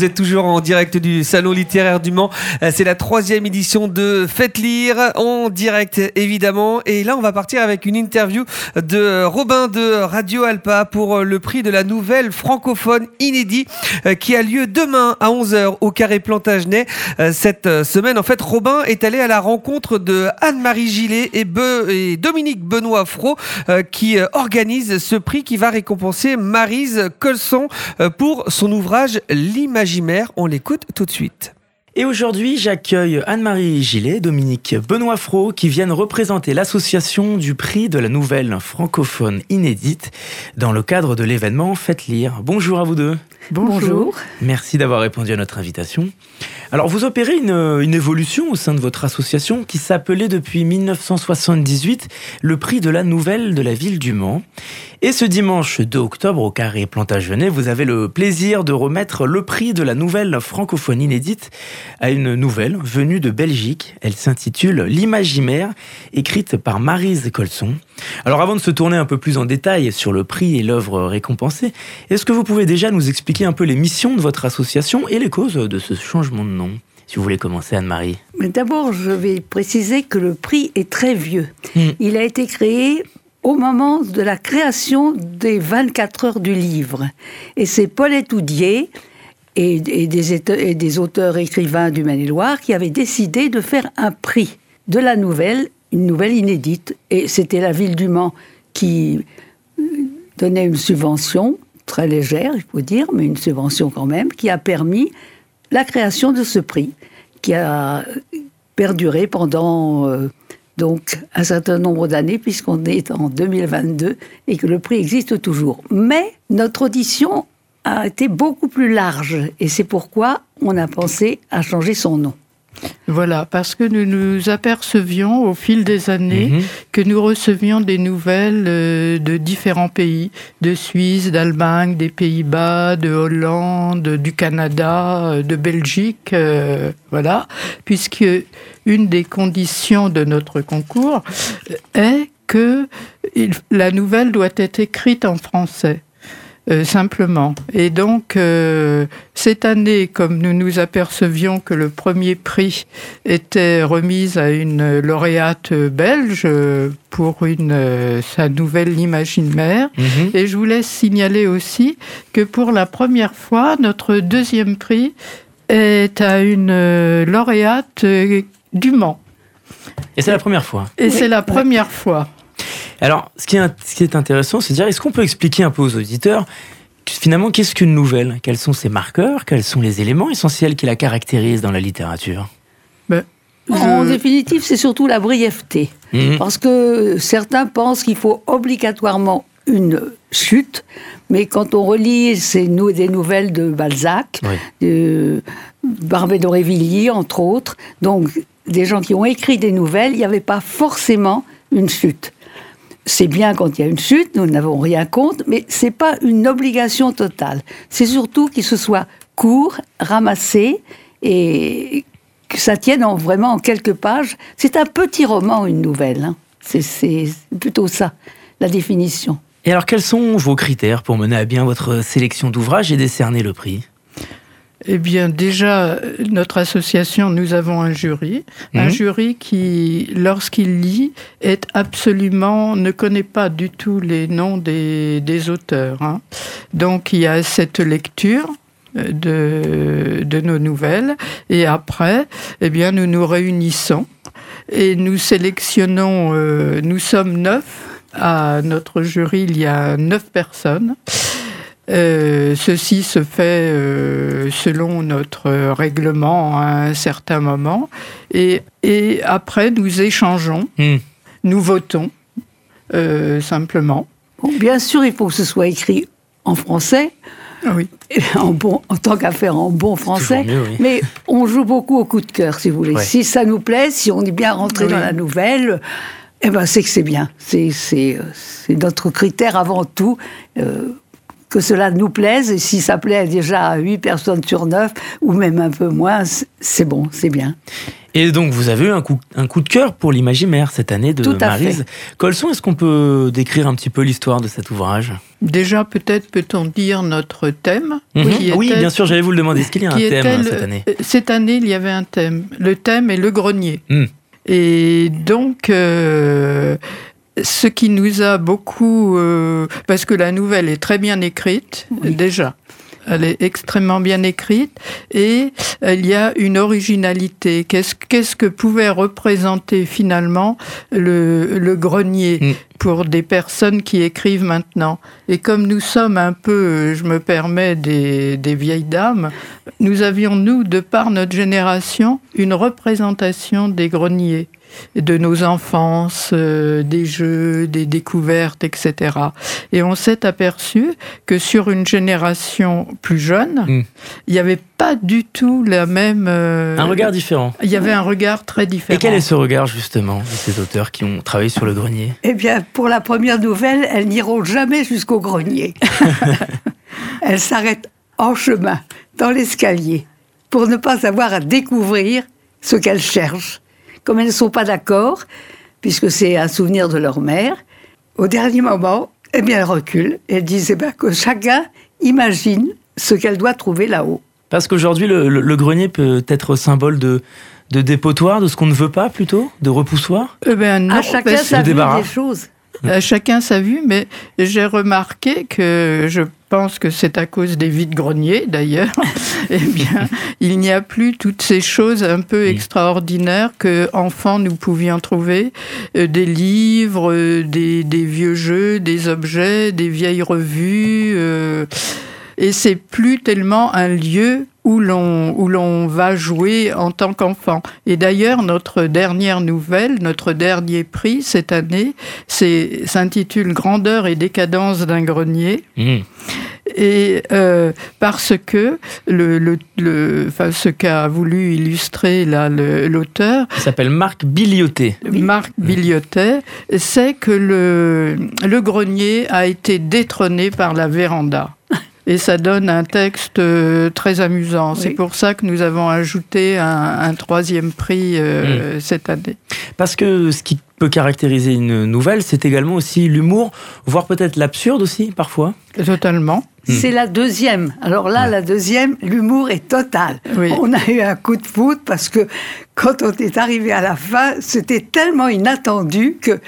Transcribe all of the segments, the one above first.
Vous êtes toujours en direct du Salon littéraire du Mans. Euh, c'est la troisième édition de Faites lire, en direct évidemment. Et là, on va partir avec une interview de Robin de Radio Alpa pour le prix de la nouvelle francophone inédit euh, qui a lieu demain à 11h au Carré Plantagenet. Euh, cette semaine, en fait, Robin est allé à la rencontre de Anne-Marie Gillet et, et, Dominique Benoît Fro qui organisent ce prix qui va récompenser Marise Colson pour son ouvrage L'imaginaire on l'écoute tout de suite. Et aujourd'hui, j'accueille Anne-Marie Gillet, Dominique Benoît Fro, qui viennent représenter l'association du prix de la nouvelle francophone inédite dans le cadre de l'événement Faites lire. Bonjour à vous deux. Bonjour. Merci d'avoir répondu à notre invitation. Alors, vous opérez une, évolution au sein de votre association qui s'appelait depuis 1978 le prix de la nouvelle de la ville du Mans. Et ce dimanche 2 octobre au Carré Plantagenet, vous avez le plaisir de remettre le prix de la nouvelle francophone inédite à une nouvelle venue de Belgique. Elle s'intitule L'Imaginaire, écrite par Marise Colson. Alors, avant de se tourner un peu plus en détail sur le prix et l'œuvre récompensée, est-ce que vous pouvez déjà nous expliquer un peu les missions de votre association et les causes de ce changement de nom si vous voulez commencer, Anne-Marie? D'abord, je vais préciser que le prix est très vieux. Hmm. Il a été créé au moment de la création des 24 heures du livre. Et c'est Paul Étoudier et, des, et auteurs écrivains du Maine-et-Loire qui avaient décidé de faire un prix de la nouvelle, une nouvelle inédite. Et c'était la ville du Mans qui donnait une subvention très légère, il faut dire, mais une subvention quand même, qui a permis la création de ce prix, qui a perduré pendant euh, donc un certain nombre d'années, puisqu'on est en 2022 et que le prix existe toujours. Mais notre audition a été beaucoup plus large, et c'est pourquoi on a pensé à changer son nom. Voilà, parce que nous nous apercevions au fil des années mhm. que nous recevions des nouvelles euh, de différents pays, de Suisse, d'Allemagne, des Pays-Bas, de Hollande, du Canada, euh, de Belgique, euh, voilà, puisque une des conditions de notre concours est que la nouvelle doit être écrite en français. Euh, simplement. Et donc, euh, cette année, comme nous nous apercevions que le premier prix était remis à une lauréate belge pour une, sa nouvelle Imaginaire, mhm. et je voulais signaler aussi que pour la première fois, notre deuxième prix est à une lauréate du Mans. Et c'est la première fois. Et c'est la première fois. Alors, ce qui est, intéressant, c'est de dire, est-ce qu'on peut expliquer un peu aux auditeurs finalement, qu'est-ce qu'une nouvelle? Quels sont ses marqueurs? Quels sont les éléments essentiels qui la caractérisent dans la littérature? Ben, En définitive, c'est surtout la brièveté. Mhm. Parce que certains pensent qu'il faut obligatoirement une chute, mais quand on relit ces des nouvelles de Balzac, de Barbé d'Aurevilly, entre autres, donc des gens qui ont écrit des nouvelles, il n'y avait pas forcément une chute c'est bien quand il y a une chute, nous n'avons rien contre, mais c'est pas une obligation totale. C'est surtout qu'il se soit court, ramassé et que ça tienne vraiment en quelques pages. C'est un petit roman, une nouvelle. Hein. C'est plutôt ça, la définition. Et alors, quels sont vos critères pour mener à bien votre sélection d'ouvrages et décerner le prix? Eh bien, déjà, notre association, nous avons un jury, un mhm. jury qui, lorsqu'il lit, est absolument ne connaît pas du tout les noms des, auteurs. Hein. Donc, il y a cette lecture euh, de, de nos nouvelles, et après, eh bien, nous nous réunissons et nous sélectionnons. Euh, nous sommes neuf à notre jury. Il y a neuf personnes. Euh, ceci se fait euh, selon notre règlement à un certain moment. Et, et après, nous échangeons, hmm. nous votons, euh, simplement. bien sûr, il faut que ce soit écrit en français. Ah oui. En, bon, en tant qu'affaire en bon français. Mais on joue beaucoup au coup de cœur, si vous voulez. Si ça nous plaît, si on est bien rentré dans la nouvelle, eh ben, c'est que c'est bien. C'est notre critère avant tout que cela nous plaise. Et si ça plaît déjà à 8 personnes sur 9, ou même un peu moins, c'est bon, c'est bien. Et donc, vous avez eu un coup, un coup de cœur pour l'imaginaire cette année de Tout à Marise Colson. Est-ce qu'on peut décrire un petit peu l'histoire de cet ouvrage? Déjà, peut-être peut-on dire notre thème. Mhm. qui Oui, bien sûr, j'allais vous le demander. Est-ce qu'il y a un thème le- cette année? Cette année, il y avait un thème. Le thème est le grenier. Hmm. Et donc, euh, ce qui nous a beaucoup... euh, parce que la nouvelle est très bien écrite, déjà. Elle est extrêmement bien écrite et il y a une originalité. Qu'est-ce qu'est-ce que pouvait représenter finalement le, le grenier Mm. pour des personnes qui écrivent maintenant? Et comme nous sommes un peu, euh, je me permets, des, des vieilles dames, nous avions, nous, de par notre génération, une représentation des greniers de nos enfances, euh, des jeux, des découvertes, etc. Et on s'est aperçu que sur une génération plus jeune, Mm. il n'y avait pas du tout la même... euh, Un regard différent. Il y avait un regard très différent. Et quel est ce regard, justement, de ces auteurs qui ont travaillé sur le grenier? Eh bien, pour la première nouvelle, elles n'iront jamais jusqu'au grenier. elles s'arrêtent en chemin, dans l'escalier, pour ne pas avoir à découvrir ce qu'elles cherchent. Comme elles ne sont pas d'accord, puisque c'est un souvenir de leur mère, au dernier moment, eh bien, elles reculent et elles disent eh bien, que chacun imagine ce qu'elle doit trouver là-haut. Parce qu'aujourd'hui, le, le- le grenier peut être symbole de, de dépotoir, de ce qu'on ne veut pas plutôt, de repoussoir? Eh ben non, à chacun parce- sa vue débarras. des choses. À chacun sa vue, mais j'ai remarqué que je pense que c'est à cause des vides-greniers d'ailleurs, eh bien, il n'y a plus toutes ces choses un peu extraordinaires que enfants nous pouvions trouver, euh, des livres, euh, des, des vieux jeux, des objets, des vieilles revues. euh, et c'est plus tellement un lieu où l'on va jouer en tant qu'enfant. Et d'ailleurs, notre dernière nouvelle, notre dernier prix cette année, s'intitule Grandeur et décadence d'un grenier. Mmh. Et euh, parce que le, le, le- enfin, ce qu'a voulu illustrer l'auteur, Il s'appelle Marc Bilioté. Marc Biliotet, c'est que le, le grenier a été détrôné par la véranda. Et ça donne un texte euh, très amusant. C'est pour ça que nous avons ajouté un, un troisième prix euh, cette année. Parce que ce qui peut caractériser une nouvelle, c'est également aussi l'humour, voire peut-être l'absurde aussi, parfois. Totalement. C'est la deuxième. Alors là, la deuxième, l'humour est total. Oui. On a eu un coup de foudre parce que quand on est arrivé à la fin, c'était tellement inattendu que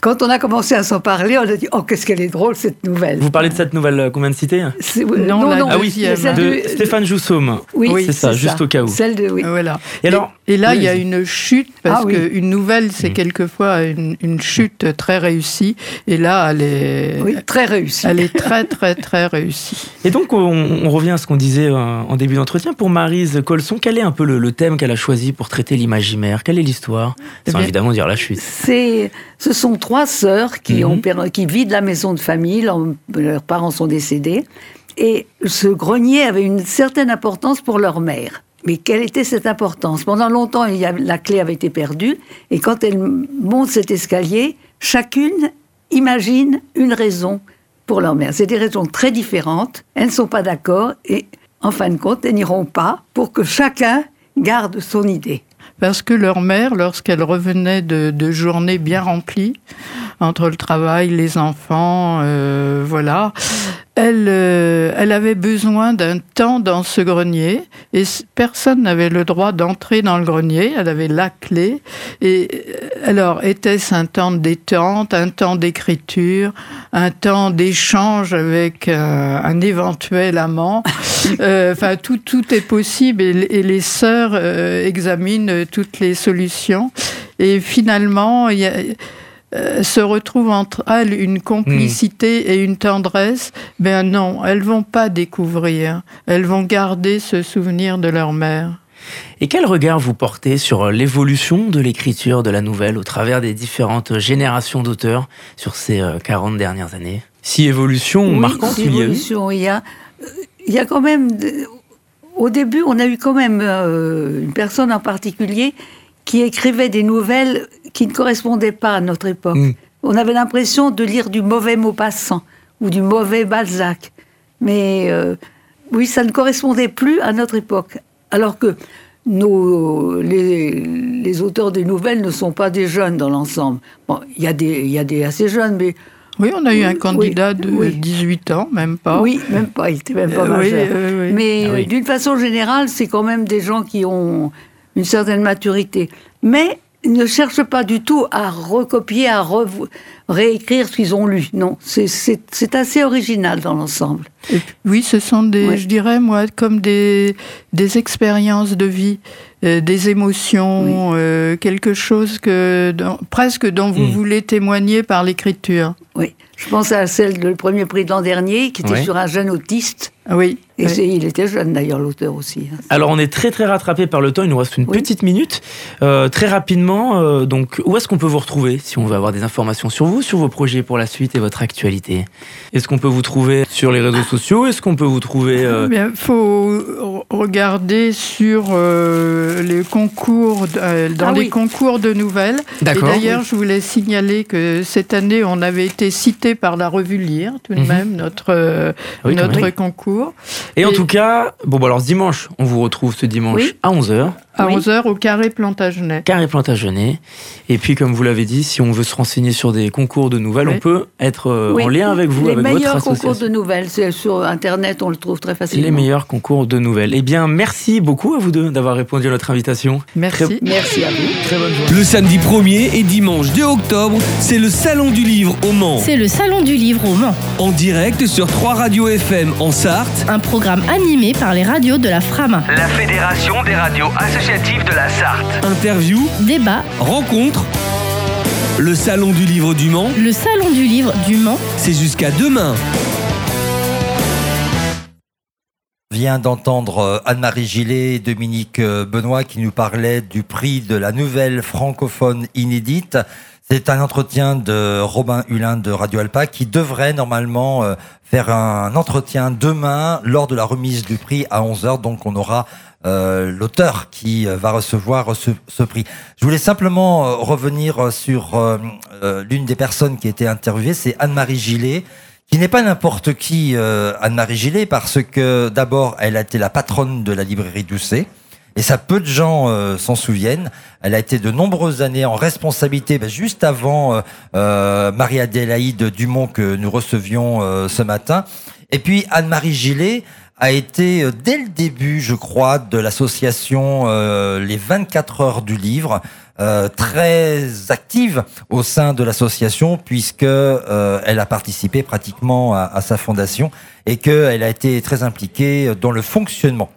quand on a commencé à s'en parler, on a dit Oh, qu'est-ce qu'elle est drôle cette nouvelle. Vous parlez de cette nouvelle euh, qu'on vient de citer C'est- Non, la Ah oui, celle de Stéphane Joussaume. Oui, c'est ça, juste au cas où. Celle de oui. Voilà. Et alors, Et là, Oui, il y a une chute, parce Ah oui. qu'une nouvelle, c'est Mm. quelquefois une, une chute très réussie. Et là, elle est, Oui, très réussi. elle est très, très, très réussie. Et donc, on, on revient à ce qu'on disait euh, en début d'entretien. Pour Marise Colson, quel est un peu le, le thème qu'elle a choisi pour traiter l'imaginaire? Quelle est l'histoire? Eh Sans bien- évidemment dire la chute. C'est, ce sont trois sœurs qui, Mhm. ont, vident la maison de famille, leurs, leurs parents sont décédés, et ce grenier avait une certaine importance pour leur mère. Mais quelle était cette importance? Pendant longtemps, il y a- la clé avait été perdue, et quand elles montent cet escalier, chacune imagine une raison pour leur mère. C'est des raisons très différentes, elles ne sont pas d'accord, et en fin de compte, elles n'iront pas pour que chacun garde son idée. Parce que leur mère, lorsqu'elle revenait de, de journées bien remplies, entre le travail, les enfants, euh, voilà, elle, euh, elle avait besoin d'un temps dans ce grenier et personne n'avait le droit d'entrer dans le grenier. Elle avait la clé. Et euh, alors, était-ce un temps de détente, un temps d'écriture, un temps d'échange avec euh, un éventuel amant? Euh, Enfin, tout, tout est possible et, et les sœurs euh, examinent toutes les solutions. Et finalement, il y a, euh, se retrouve entre elles une complicité et une tendresse. Ben non, elles vont pas découvrir. Elles vont garder ce souvenir de leur mère. Et quel regard vous portez sur l'évolution de l'écriture de la nouvelle au travers des différentes générations d'auteurs sur ces euh, 40 dernières années? Si évolution Oui, marquante il y a eu. Il y a, euh, il y a quand même. Au début, on a eu quand même euh, une personne en particulier qui écrivait des nouvelles qui ne correspondaient pas à notre époque. Mm. On avait l'impression de lire du mauvais Maupassant ou du mauvais Balzac. Mais euh, oui, ça ne correspondait plus à notre époque. Alors que nos, les, auteurs des nouvelles ne sont pas des jeunes dans l'ensemble. Bon, il y, a des, y a des assez jeunes, mais... Oui, on a eu un candidat de 18 ans, même pas. Oui, même pas, il était même pas majeur. mais ah d'une façon générale, c'est quand même des gens qui ont une certaine maturité. Mais ne cherchent pas du tout à recopier, à réécrire ce qu'ils ont lu. Non, c'est assez original dans l'ensemble. Oui, ce sont des, je dirais, moi, comme des, des expériences de vie, euh, des émotions, euh, quelque chose que, presque dont vous hmm. voulez témoigner par l'écriture. Oui, je pense à celle du premier prix de l'an dernier, qui était sur un jeune autiste. Oui. Et il était jeune d'ailleurs, l'auteur aussi. Hein. Alors on est très très rattrapé par le temps, il nous reste une petite minute. Euh, très rapidement, donc où est-ce qu'on peut vous retrouver si on veut avoir des informations sur vous, sur vos projets pour la suite et votre actualité? Est-ce qu'on peut vous trouver sur les réseaux sociaux? Est-ce qu'on peut vous trouver Il eh faut regarder sur les concours, dans ah les concours de nouvelles. Et d'ailleurs, je voulais signaler que cette année, on avait été cité par la revue Lire, tout de mhm. même, notre, euh, notre concours. Et, en tout cas, bon, bah alors ce dimanche, on vous retrouve ce dimanche à 11h à 11h au Carré Plantagenet. Carré Plantagenet. Et puis, comme vous l'avez dit, si on veut se renseigner sur des concours de nouvelles, on peut être euh, en lien avec vous, Les avec votre association. meilleurs concours de nouvelles, sur Internet, on le trouve très facilement. Les meilleurs concours de nouvelles. Eh bien, merci beaucoup à vous deux d'avoir répondu à notre invitation. Merci. Merci à vous. Très bonne journée. Le samedi 1er et dimanche 2 octobre, c'est le Salon du Livre au Mans. C'est le Salon du Livre au Mans. En direct sur 3 radios FM en Sarthe. Un programme animé par les radios de la FRAMA. La Fédération des radios associatives de la Sarthe. Interview, débat, rencontre. Le Salon du Livre du Mans. Le Salon du Livre du Mans. C'est jusqu'à demain. vient d'entendre euh, Anne-Marie Gillet et Dominique euh, Benoît qui nous parlaient du prix de la nouvelle francophone inédite. C'est un entretien de Robin Hulin de Radio Alpa qui devrait normalement euh, faire un entretien demain lors de la remise du prix à 11h. Donc on aura euh, l'auteur qui euh, va recevoir ce, prix. Je voulais simplement euh, revenir sur l'une des personnes qui a été interviewée, c'est Anne-Marie Gillet, qui n'est pas n'importe qui, Anne-Marie Gillet, parce que d'abord, elle a été la patronne de la librairie Doucet. Et ça, peu de gens s'en souviennent. Elle a été de nombreuses années en responsabilité, ben, juste avant Marie-Adélaïde Dumont que nous recevions ce matin. Et puis Anne-Marie Gillet a été euh, dès le début, je crois, de l'association euh, Les 24 heures du livre, euh, très active au sein de l'association puisque elle a participé pratiquement à, à sa fondation et qu'elle a été très impliquée dans le fonctionnement.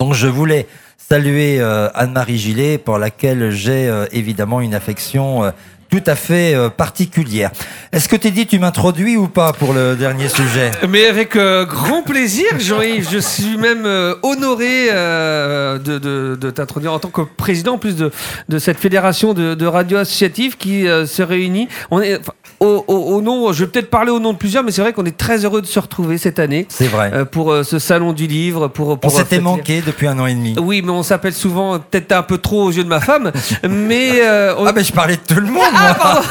Donc je voulais saluer Anne-Marie Gillet pour laquelle j'ai évidemment une affection tout à fait euh, particulière. Est-ce que dit tu m'introduis ou pas pour le dernier sujet? Mais avec euh, grand plaisir, Jean-Yves. Je suis même euh, honoré de, t'introduire en tant que président, en plus de, de cette fédération de, de radios associatives qui se réunit. Au, nom, je vais peut-être parler au nom de plusieurs, mais c'est vrai qu'on est très heureux de se retrouver cette année. C'est vrai. pour ce salon du livre. Pour, pour on s'était manqué depuis un an et demi. Oui, mais on s'appelle souvent, peut-être un peu trop aux yeux de ma femme. mais Ah, ben je parlais de tout le monde. Ah,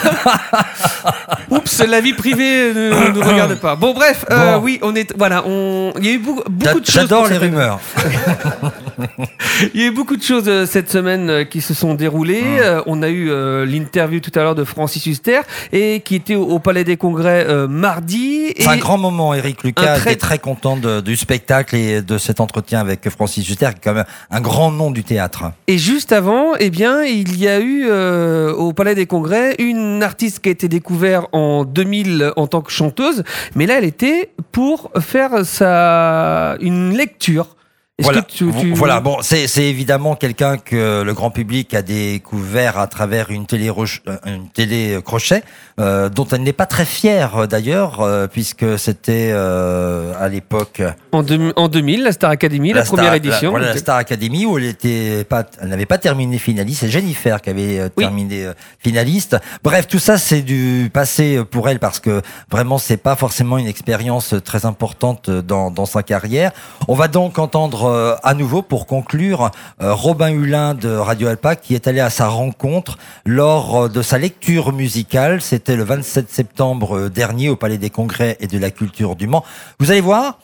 Oups, la vie privée ne nous regarde pas. Bon, bref, euh, oui, on est. Voilà, on. Il y a eu beaucoup, de choses. J'adore les rumeurs. Il y a eu beaucoup de choses euh, cette semaine euh, qui se sont déroulées. Hum. on a eu l'interview tout à l'heure de Francis Huster et qui était au, Palais des Congrès mardi. C'est un grand moment, Eric Lucas. Très... très content du spectacle et de cet entretien avec Francis Huster, qui est quand même un grand nom du théâtre. Et juste avant, eh bien, il y a eu au Palais des Congrès une une artiste qui a été découverte en 2000 en tant que chanteuse, mais là, elle était pour faire sa une lecture voilà, tu, voilà, bon, c'est évidemment quelqu'un que le grand public a découvert à travers une télé, euh, une télé crochet, euh, dont elle n'est pas très fière euh, d'ailleurs, euh, puisque c'était euh, à l'époque. En, en, 2000, la Star Academy, la, première édition. La, voilà, la Star Academy où elle était pas, elle n'avait pas terminé finaliste. C'est Jennifer qui avait terminé finaliste. Bref, tout ça c'est du passé pour elle parce que vraiment c'est pas forcément une expérience très importante dans, dans sa carrière. On va donc entendre euh, à nouveau pour conclure euh, Robin Hulin de Radio Alpa qui est allé à sa rencontre lors euh, de sa lecture musicale. C'était le 27 septembre dernier au Palais des Congrès et de la Culture du Mans. Vous allez voir,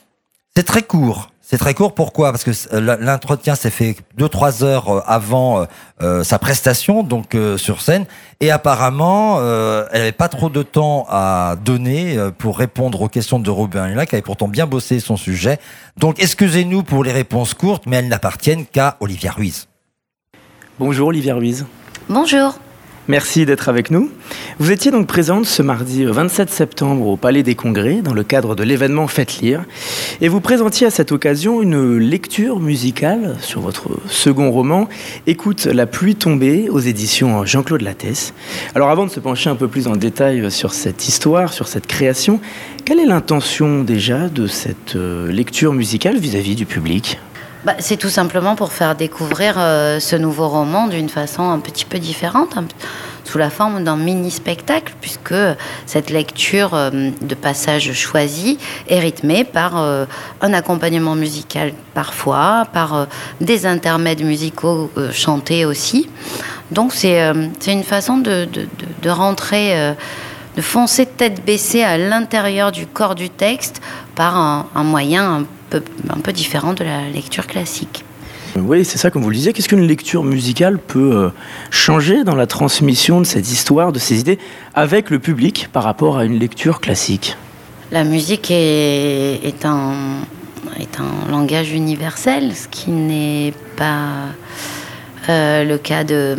c'est très court. C'est très court, pourquoi? Parce que l'entretien s'est fait 2-3 heures avant sa prestation, donc sur scène, et apparemment, elle n'avait pas trop de temps à donner pour répondre aux questions de Robin Hula, qui avait pourtant bien bossé son sujet. Donc excusez-nous pour les réponses courtes, mais elles n'appartiennent qu'à Olivia Ruiz. Bonjour Olivia Ruiz. Bonjour. Merci d'être avec nous. Vous étiez donc présente ce mardi 27 euh, septembre au Palais des Congrès dans le cadre de l'événement Faites lire et vous présentiez à cette occasion une lecture musicale sur votre second roman Écoute la pluie tombée aux éditions Jean-Claude Lattès. Alors avant de se pencher un peu plus en détail sur cette histoire, sur cette création, quelle est l'intention déjà de cette euh, lecture musicale vis-à-vis du public? Bah, c'est tout simplement pour faire découvrir euh, ce nouveau roman d'une façon un petit peu différente, sous la forme d'un mini-spectacle, puisque cette lecture euh, de passages choisis est rythmée par euh, un accompagnement musical parfois, par des intermèdes musicaux chantés aussi. Donc c'est une façon de, rentrer de foncer tête baissée à l'intérieur du corps du texte par un, moyen un peu, un peu différent de la lecture classique. Oui, c'est ça, comme vous le disiez. Qu'est-ce qu'une lecture musicale peut euh, changer dans la transmission de cette histoire, de ces idées, avec le public par rapport à une lecture classique? La musique est, est, un, est un langage universel, ce qui n'est pas euh, le cas de,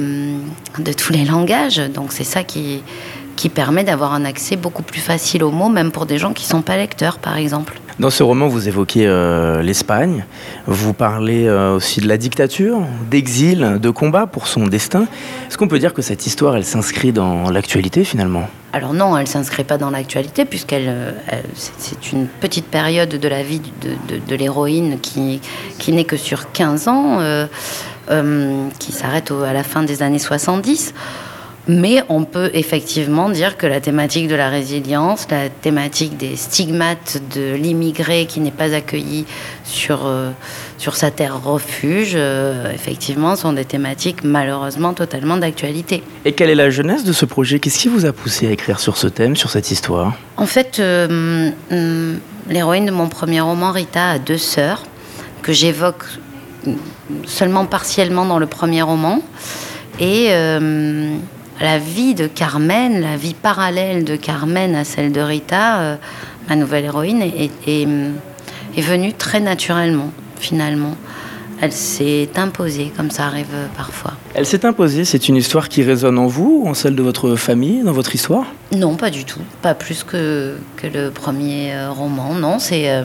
de tous les langages. Donc c'est ça qui, qui permet d'avoir un accès beaucoup plus facile aux mots, même pour des gens qui ne sont pas lecteurs, par exemple. Dans ce roman, vous évoquez euh, l'Espagne, vous parlez euh, aussi de la dictature, d'exil, de combat pour son destin. Est-ce qu'on peut dire que cette histoire, elle s'inscrit dans l'actualité finalement? Alors non, elle ne s'inscrit pas dans l'actualité puisqu'elle euh, c'est une petite période de la vie de, de, l'héroïne qui, qui n'est que sur 15 ans, qui s'arrête à la fin des années 70. Mais on peut effectivement dire que la thématique de la résilience, la thématique des stigmates de l'immigré qui n'est pas accueilli sur, euh, sur sa terre refuge, euh, effectivement, sont des thématiques malheureusement totalement d'actualité. Et quelle est la jeunesse de ce projet? Qu'est-ce qui vous a poussé à écrire sur ce thème, sur cette histoire? En fait, euh, hum, l'héroïne de mon premier roman, Rita, a deux sœurs que j'évoque seulement partiellement dans le premier roman. Et la vie de Carmen, la vie parallèle de Carmen à celle de Rita, euh, ma nouvelle héroïne, est, est, venue très naturellement, finalement. Elle s'est imposée, comme ça arrive parfois. Elle s'est imposée, c'est une histoire qui résonne en vous, en celle de votre famille, dans votre histoire? Non, pas du tout. Pas plus que, que le premier euh, roman. Non, c'est. Euh,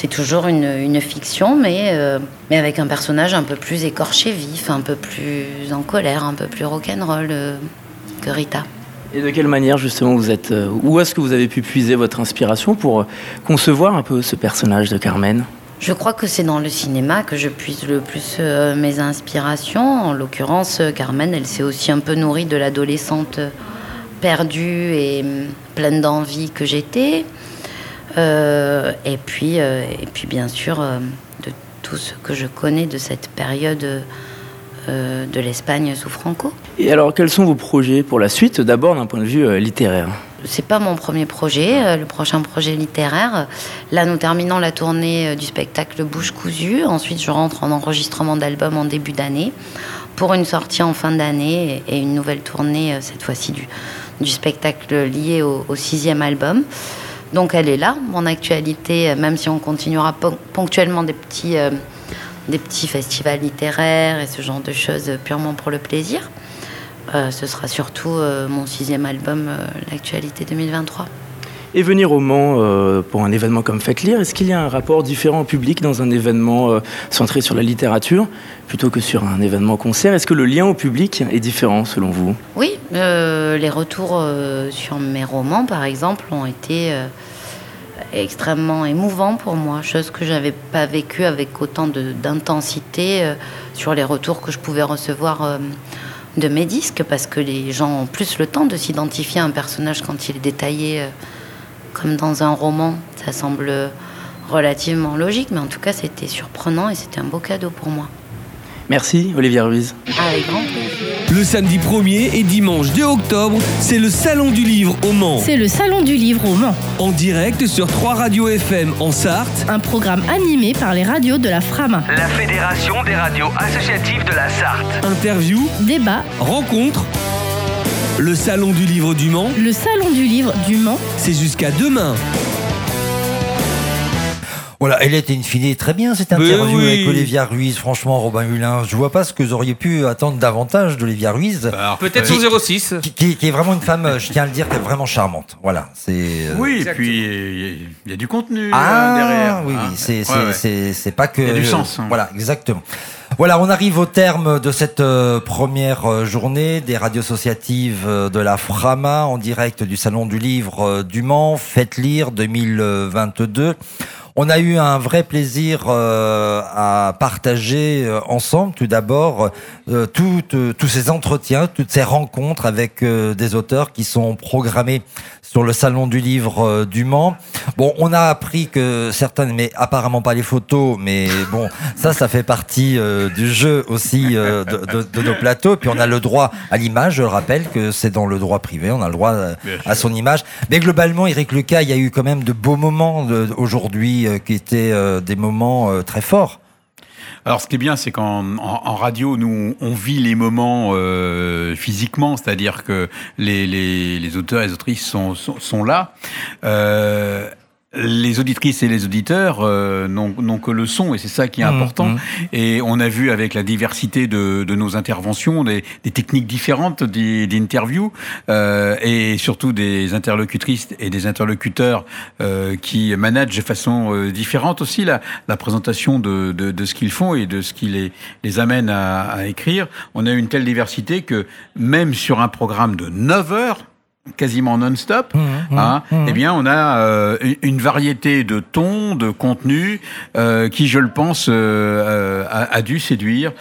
c'est toujours une, fiction, mais, euh, mais avec un personnage un peu plus écorché vif, un peu plus en colère, un peu plus rock'n'roll euh, que Rita. Et de quelle manière justement vous êtes euh, Où est-ce que vous avez pu puiser votre inspiration pour concevoir un peu ce personnage de Carmen? Je crois que c'est dans le cinéma que je puise le plus mes inspirations. En l'occurrence, Carmen, elle s'est aussi un peu nourrie de l'adolescente perdue et hum, pleine d'envie que j'étais. Euh, et, puis, euh, et puis, bien sûr, euh, de tout ce que je connais de cette période de l'Espagne sous Franco. Et alors, quels sont vos projets pour la suite, d'abord d'un point de vue littéraire? C'est pas mon premier projet, le prochain projet littéraire. Là, nous terminons la tournée du spectacle Bouche cousue. Ensuite, je rentre en enregistrement d'album en début d'année pour une sortie en fin d'année et une nouvelle tournée, cette fois-ci du, du spectacle lié au, au sixième album. Donc elle est là, mon actualité, même si on continuera ponctuellement des petits, euh, des petits festivals littéraires et ce genre de choses purement pour le plaisir. Euh, ce sera surtout euh, mon sixième album, l'actualité 2023. Et venir au Mans pour un événement comme Faites Lire, est-ce qu'il y a un rapport différent au public dans un événement centré sur la littérature plutôt que sur un événement concert? Est-ce que le lien au public est différent selon vous? Oui, les retours sur mes romans, par exemple, ont été extrêmement émouvants pour moi, chose que j'avais pas vécue avec autant d'intensité sur les retours que je pouvais recevoir de mes disques, parce que les gens ont plus le temps de s'identifier à un personnage quand il est détaillé comme dans un roman. Ça semble relativement logique, mais en tout cas, c'était surprenant et c'était un beau cadeau pour moi. Merci, Olivier Ruiz. Avec grand plaisir. Le samedi 1er et dimanche 2 octobre, c'est le Salon du Livre au Mans. C'est le Salon du Livre au Mans. En direct sur 3 radios FM en Sarthe. Un programme animé par les radios de la Frama. La Fédération des radios associatives de la Sarthe. Interview, Débat, rencontre. Le Salon du Livre du Mans, le Salon du Livre du Mans. c'est jusqu'à demain. Voilà, elle était in fine très bien cette Mais interview oui. avec Olivia Ruiz. Franchement, Robin Hulin, je vois pas ce que vous auriez pu attendre davantage d'Olivia Ruiz. Peut-être Qui- son 06. Qui, qui- qui est vraiment une femme, euh, je tiens à le dire, qui est vraiment charmante. Voilà, c'est. euh, Oui, et puis il y a- il y, a du contenu euh, Ah, derrière. oui, oui, c'est Ouais, c'est- ouais. c'est- c'est pas que. Il y a du sens, hein. Voilà, exactement. Voilà, on arrive au terme de cette euh, première euh, journée des radios associatives euh, de la Frama en direct du Salon du Livre du Mans, Faites lire 2022. On a eu un vrai plaisir euh, à partager euh, ensemble, tout d'abord, euh, tous ces entretiens, toutes ces rencontres avec des auteurs qui sont programmés sur le salon du livre du Mans. Bon, on a appris que certaines, mais apparemment pas les photos, mais bon, ça, ça fait partie du jeu aussi de, de- de nos plateaux. Puis on a le droit à l'image, je le rappelle que c'est dans le droit privé, on a le droit sûr. à son image. Mais globalement, Eric Lucas, il y a eu quand même de beaux moments aujourd'hui euh, qui étaient euh, des moments euh, très forts. Alors, ce qui est bien, c'est qu'en en, en radio, nous, on vit les moments physiquement, c'est-à-dire que les, auteurs et les autrices sont, là. Les auditrices et les auditeurs euh, n'ont que le son, et c'est ça qui est Mmh, important. mmh. Et on a vu avec la diversité de, de nos interventions, des, des techniques différentes d'i- d'interview, euh, et surtout des interlocutrices et des interlocuteurs euh, qui managent de façon euh, différente aussi la, la présentation de, de, de ce qu'ils font et de ce qui les, les amène à, à écrire. On a une telle diversité que même sur un programme de 9 heures, quasiment non-stop, hein, eh bien, on a euh, une- variété de tons, de contenus euh, qui, je le pense, euh, a, a dû séduire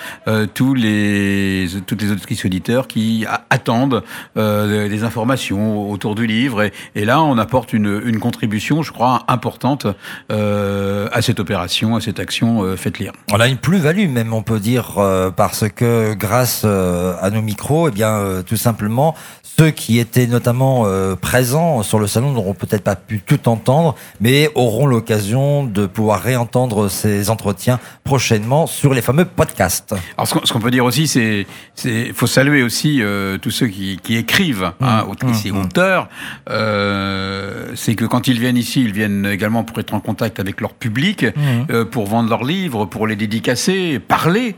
tous les, toutes les auditrices auditeurs qui a- attendent des informations autour du livre. Et, et là, on apporte une, une contribution, je crois, importante à cette opération, à cette action Faites lire. On a une plus-value même, on peut dire, parce que grâce à nos micros, eh bien, tout simplement, ceux qui étaient notamment euh, présents sur le salon n'auront peut-être pas pu tout entendre, mais auront l'occasion de pouvoir réentendre ces entretiens prochainement sur les fameux podcasts. Alors, ce qu'on peut dire aussi, c'est, c'est, faut saluer aussi euh, tous ceux qui, qui écrivent, hein, autrices et mmh. auteurs. Euh, c'est que quand ils viennent ici, ils viennent également pour être en contact avec leur public, euh, pour vendre leurs livres, pour les dédicacer, parler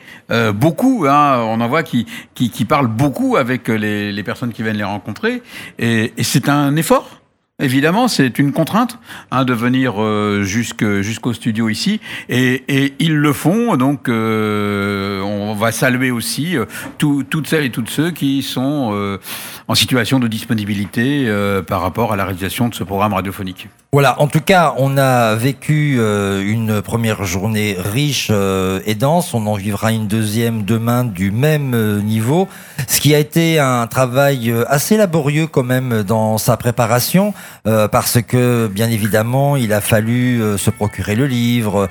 beaucoup. Hein, on en voit qui, qui, qui parlent beaucoup avec les, les personnes qui viennent les rencontrer, et, c'est un effort. Évidemment, c'est une contrainte hein, de venir euh, jusqu'au studio ici, et, ils le font. Donc, euh, on va saluer aussi euh, tout- toutes celles et tous ceux qui sont en situation de disponibilité par rapport à la réalisation de ce programme radiophonique. Voilà, en tout cas, on a vécu euh, une première journée riche euh, et dense. On en vivra une deuxième demain du même euh, niveau. Ce qui a été un travail assez laborieux quand même dans sa préparation, parce que bien évidemment, il a fallu se procurer le livre,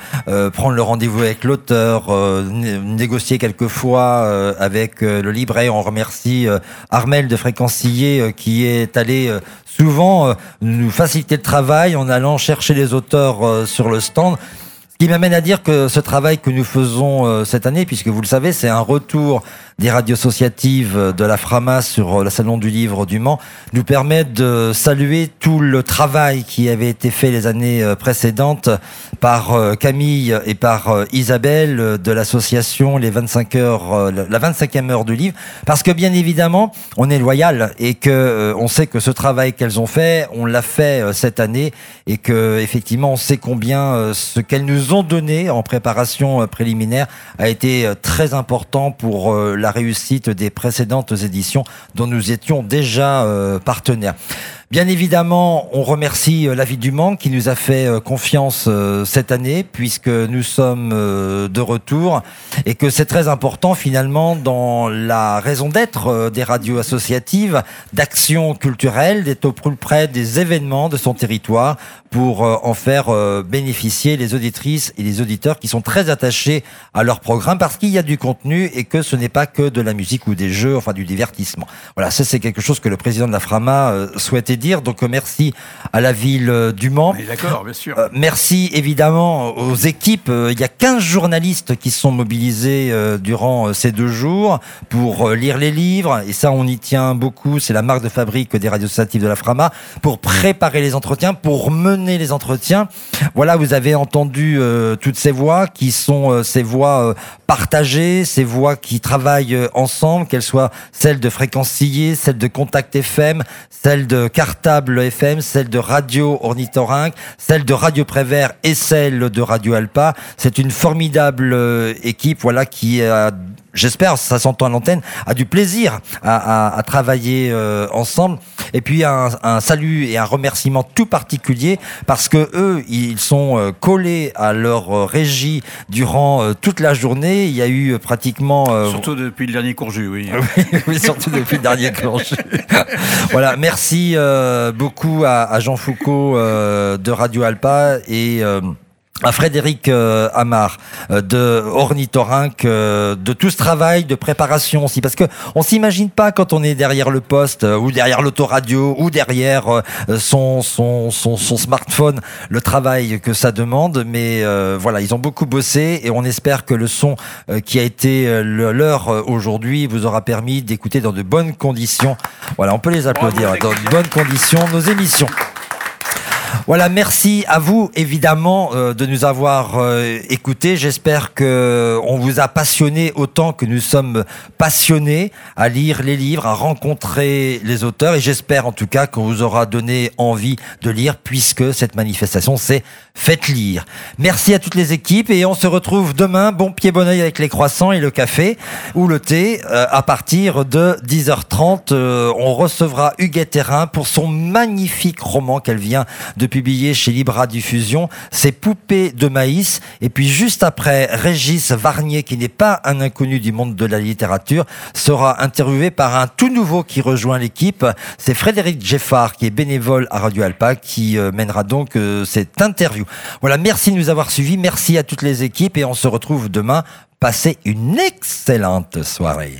prendre le rendez-vous avec l'auteur, né- négocier quelquefois avec le libraire. On remercie Armel de Fréquencier qui est allé souvent euh, nous faciliter le travail en allant chercher les auteurs euh, sur le stand. Ce qui m'amène à dire que ce travail que nous faisons euh, cette année, puisque vous le savez, c'est un retour des radios associatives de la Frama sur euh, le Salon du Livre du Mans, nous permet de saluer tout le travail qui avait été fait les années euh, précédentes par euh, Camille et par Isabelle de l'association Les 25 heures, la 25e heure du livre, parce que bien évidemment, on est loyal et que on sait que ce travail qu'elles ont fait, on l'a fait cette année et que effectivement, on sait combien ce qu'elles nous ont donné en préparation préliminaire a été très important pour euh, la réussite des précédentes éditions dont nous étions déjà euh, partenaires. Bien évidemment, on remercie euh, la ville du Mans qui nous a fait euh, confiance euh, cette année puisque nous sommes de retour et que c'est très important finalement dans la raison d'être des radios associatives, d'action culturelle, d'être au plus près des événements de son territoire pour en faire bénéficier les auditrices et les auditeurs qui sont très attachés à leur programme parce qu'il y a du contenu et que ce n'est pas que de la musique ou des jeux, enfin du divertissement. Voilà, ça c'est quelque chose que le président de la Frama souhaitait dire. Donc merci à la ville euh, du Mans. D'accord, bien sûr. Euh, merci évidemment aux équipes. Euh, il y a 15 journalistes qui sont mobilisés durant ces deux jours pour lire les livres. Et ça, on y tient beaucoup. C'est la marque de fabrique des radios associatives de la Frama. Pour préparer les entretiens, pour mener les entretiens. Voilà, vous avez entendu toutes ces voix qui sont ces voix partagées, ces voix qui travaillent ensemble, qu'elles soient celles de Fréquence celles de Contact FM, celles de Cartable FM, celle de Radio Ornithorynque, celle de Radio Prévert et celle de Radio Alpa. C'est une formidable euh, équipe, voilà, qui a j'espère, ça s'entend à l'antenne, a du plaisir à, travailler euh, ensemble. Et puis un, salut et un remerciement tout particulier parce que eux, ils sont euh, collés à leur régie durant toute la journée. Il y a eu pratiquement surtout depuis le dernier courju, oui. oui, surtout depuis le dernier courju. voilà, merci beaucoup à, Jean Foucault de Radio Alpa et à Frédéric euh, Amar euh, de Ornithorynque euh, de tout ce travail de préparation aussi. Parce que on s'imagine pas quand on est derrière le poste ou derrière l'autoradio ou derrière son, son, son, son smartphone le travail que ça demande. Mais voilà ils ont beaucoup bossé et on espère que le son qui a été leur aujourd'hui vous aura permis d'écouter dans de bonnes conditions. Voilà on peut les applaudir. Dans de bonnes conditions nos émissions voilà, merci à vous évidemment euh, de nous avoir euh, écoutés. J'espère que on vous a passionné autant que nous sommes passionnés à lire les livres, à rencontrer les auteurs et j'espère en tout cas qu'on vous aura donné envie de lire puisque cette manifestation c'est Faites lire. Merci à toutes les équipes et on se retrouve demain bon pied bon oeil avec les croissants et le café ou le thé euh, à partir de 10h30. on recevra Huguette Terrain pour son magnifique roman qu'elle vient de publié chez Libra Diffusion, c'est Poupées de maïs. Et puis juste après, Régis Varnier, qui n'est pas un inconnu du monde de la littérature, sera interviewé par un tout nouveau qui rejoint l'équipe. C'est Frédéric Jeffard, qui est bénévole à Radio Alpa, qui euh, mènera donc euh, cette interview. Voilà, merci de nous avoir suivis, merci à toutes les équipes et on se retrouve demain. Passez une excellente soirée.